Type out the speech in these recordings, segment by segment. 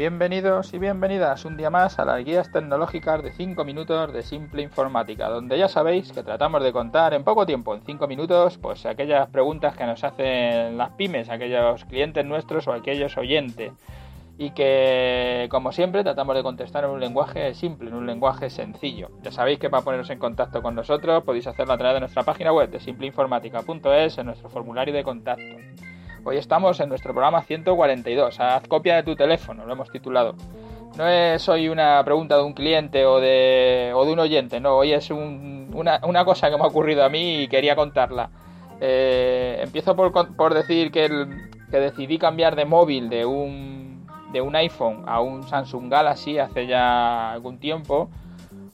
Bienvenidos y bienvenidas un día más a las guías tecnológicas de 5 minutos de Simple Informática, donde ya sabéis que tratamos de contar en poco tiempo, en 5 minutos, pues aquellas preguntas que nos hacen las pymes, aquellos clientes nuestros o aquellos oyentes. Y que, como siempre, tratamos de contestar en un lenguaje simple, en un lenguaje sencillo. Ya sabéis que para poneros en contacto con nosotros podéis hacerlo a través de nuestra página web de simpleinformática.es en nuestro formulario de contacto. Hoy estamos en nuestro programa 142. Haz copia de tu teléfono, lo hemos titulado. No es hoy una pregunta de un cliente o de, o de un oyente, no. Hoy es una, cosa que me ha ocurrido a mí y quería contarla. Eh, empiezo por, por decir que, que decidí cambiar de móvil de un, de un iPhone a un Samsung Galaxy hace ya algún tiempo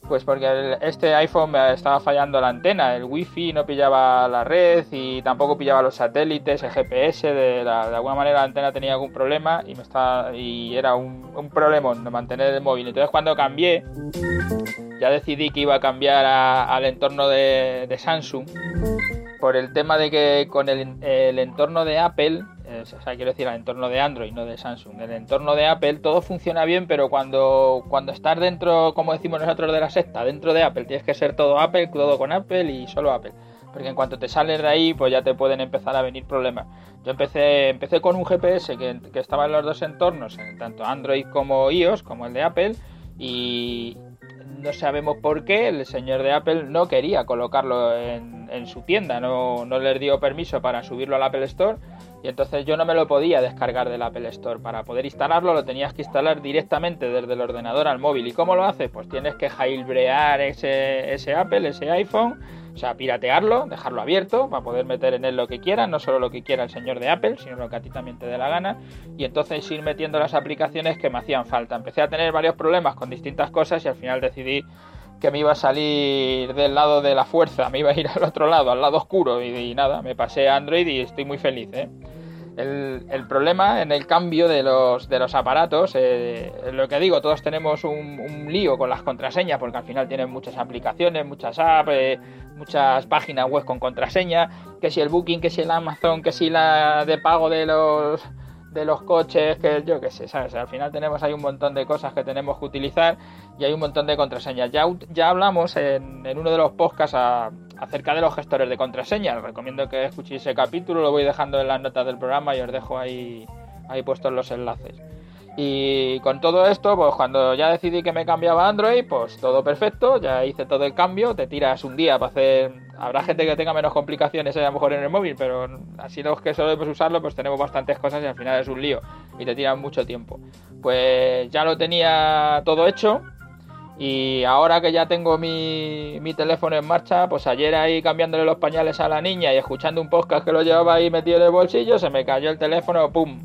pues porque este iPhone estaba fallando la antena, el wifi no pillaba la red y tampoco pillaba los satélites, el GPS, de, de alguna manera la antena tenía algún problema y me estaba y era un, un problema de mantener el móvil. Entonces cuando cambié, ya decidí que iba a cambiar al entorno de, Samsung por el tema de que con el, el entorno de Apple o sea, quiero decir, al entorno de Android, no de Samsung. El entorno de Apple todo funciona bien, pero cuando, cuando estás dentro, como decimos nosotros de la secta, dentro de Apple, tienes que ser todo Apple, todo con Apple y solo Apple. Porque en cuanto te sales de ahí, pues ya te pueden empezar a venir problemas. Yo empecé, empecé con un GPS que, que estaba en los dos entornos, en tanto Android como iOS, como el de Apple, y, no sabemos por qué el señor de Apple no quería colocarlo en, en, su tienda, no, no les dio permiso para subirlo al Apple Store y entonces yo no me lo podía descargar del Apple Store. Para poder instalarlo lo tenías que instalar directamente desde el ordenador al móvil. ¿Y cómo lo haces? Pues tienes que jailbrear ese, ese Apple, ese iPhone, o sea, piratearlo, dejarlo abierto para poder meter en él lo que quiera, no solo lo que quiera el señor de Apple, sino lo que a ti también te dé la gana. Y entonces ir metiendo las aplicaciones que me hacían falta. Empecé a tener varios problemas con distintas cosas y al final decidí que me iba a salir del lado de la fuerza, me iba a ir al otro lado, al lado oscuro y, nada, me pasé a Android y estoy muy feliz. ¿eh? El, problema en el cambio de los, de los aparatos, eh, lo que digo, todos tenemos un, lío con las contraseñas porque al final tienen muchas aplicaciones, muchas apps, eh, muchas páginas web con contraseña, que si el Booking, que si el Amazon, que si la de pago de los de los coches, que yo qué sé, ¿sabes? Al final tenemos ahí un montón de cosas que tenemos que utilizar y hay un montón de contraseñas. Ya, ya hablamos en, uno de los podcasts acerca de los gestores de contraseñas. Recomiendo que escuchéis ese capítulo, lo voy dejando en las notas del programa y os dejo ahí, ahí puestos los enlaces. Y con todo esto, pues cuando ya decidí que me cambiaba a Android, pues todo perfecto, ya hice todo el cambio, te tiras un día para hacer... Habrá gente que tenga menos complicaciones a lo mejor en el móvil, pero así los que solemos usarlo, pues tenemos bastantes cosas y al final es un lío y te tiran mucho tiempo. Pues ya lo tenía todo hecho y ahora que ya tengo mi, mi teléfono en marcha, pues ayer ahí cambiándole los pañales a la niña y escuchando un podcast que lo llevaba ahí metido en el bolsillo, se me cayó el teléfono, ¡pum!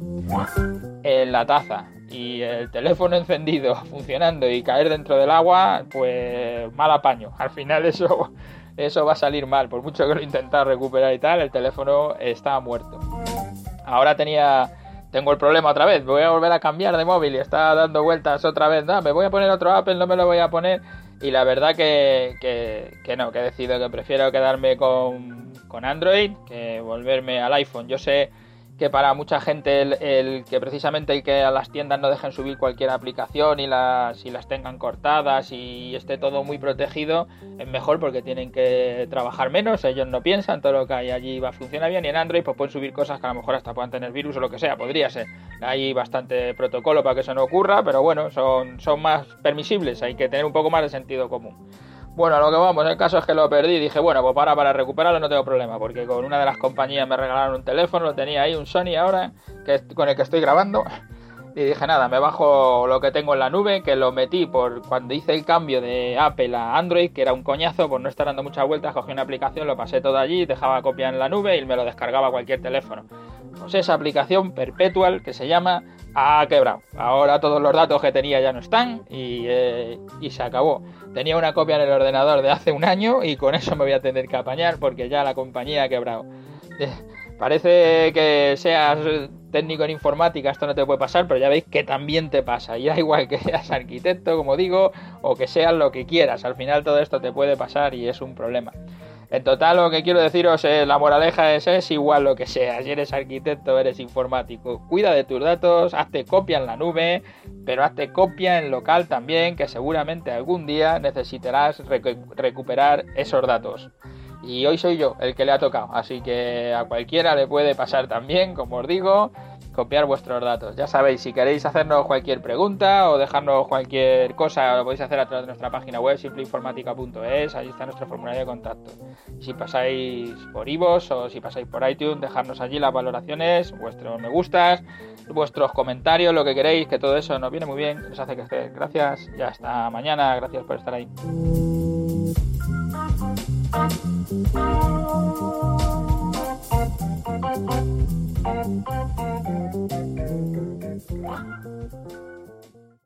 en la taza y el teléfono encendido, funcionando y caer dentro del agua, pues mal apaño. Al final eso, eso va a salir mal, por mucho que lo intentado recuperar y tal, el teléfono está muerto. Ahora tenía tengo el problema otra vez, voy a volver a cambiar de móvil y está dando vueltas otra vez, no, me voy a poner otro Apple, no me lo voy a poner. Y la verdad que, que, que no, que he decidido que prefiero quedarme con, con Android que volverme al iPhone. Yo sé que para mucha gente el, que precisamente el que a las tiendas no dejen subir cualquier aplicación y las, y las tengan cortadas y esté todo muy protegido es mejor porque tienen que trabajar menos, ellos no piensan, todo lo que hay allí va a funcionar bien y en Android pues pueden subir cosas que a lo mejor hasta puedan tener virus o lo que sea, podría ser. Hay bastante protocolo para que eso no ocurra, pero bueno, son, son más permisibles, hay que tener un poco más de sentido común. Bueno, a lo que vamos, el caso es que lo perdí. Dije, bueno, pues para, para recuperarlo no tengo problema, porque con una de las compañías me regalaron un teléfono, lo tenía ahí, un Sony ahora, que con el que estoy grabando. Y dije, nada, me bajo lo que tengo en la nube, que lo metí por cuando hice el cambio de Apple a Android, que era un coñazo, por no estar dando muchas vueltas, cogí una aplicación, lo pasé todo allí, dejaba copia en la nube y me lo descargaba cualquier teléfono. Pues esa aplicación Perpetual que se llama ha quebrado. Ahora todos los datos que tenía ya no están y, eh, y, se acabó. Tenía una copia en el ordenador de hace un año y con eso me voy a tener que apañar porque ya la compañía ha quebrado. Eh, parece que seas técnico en informática, esto no te puede pasar, pero ya veis que también te pasa. Y da igual que seas arquitecto, como digo, o que seas lo que quieras. Al final todo esto te puede pasar y es un problema. En total, lo que quiero deciros es, la moraleja es, es igual lo que sea. Si eres arquitecto, eres informático. Cuida de tus datos, hazte copia en la nube, pero hazte copia en local también, que seguramente algún día necesitarás recuperar esos datos. Y hoy soy yo el que le ha tocado, así que a cualquiera le puede pasar también, como os digo copiar vuestros datos. Ya sabéis, si queréis hacernos cualquier pregunta o dejarnos cualquier cosa, lo podéis hacer a través de nuestra página web, simpleinformática.es, ahí está nuestro formulario de contacto. Si pasáis por iVoox o si pasáis por iTunes, dejarnos allí las valoraciones, vuestros me gustas, vuestros comentarios, lo que queréis, que todo eso nos viene muy bien, nos hace estéis. Gracias, ya hasta mañana, gracias por estar ahí.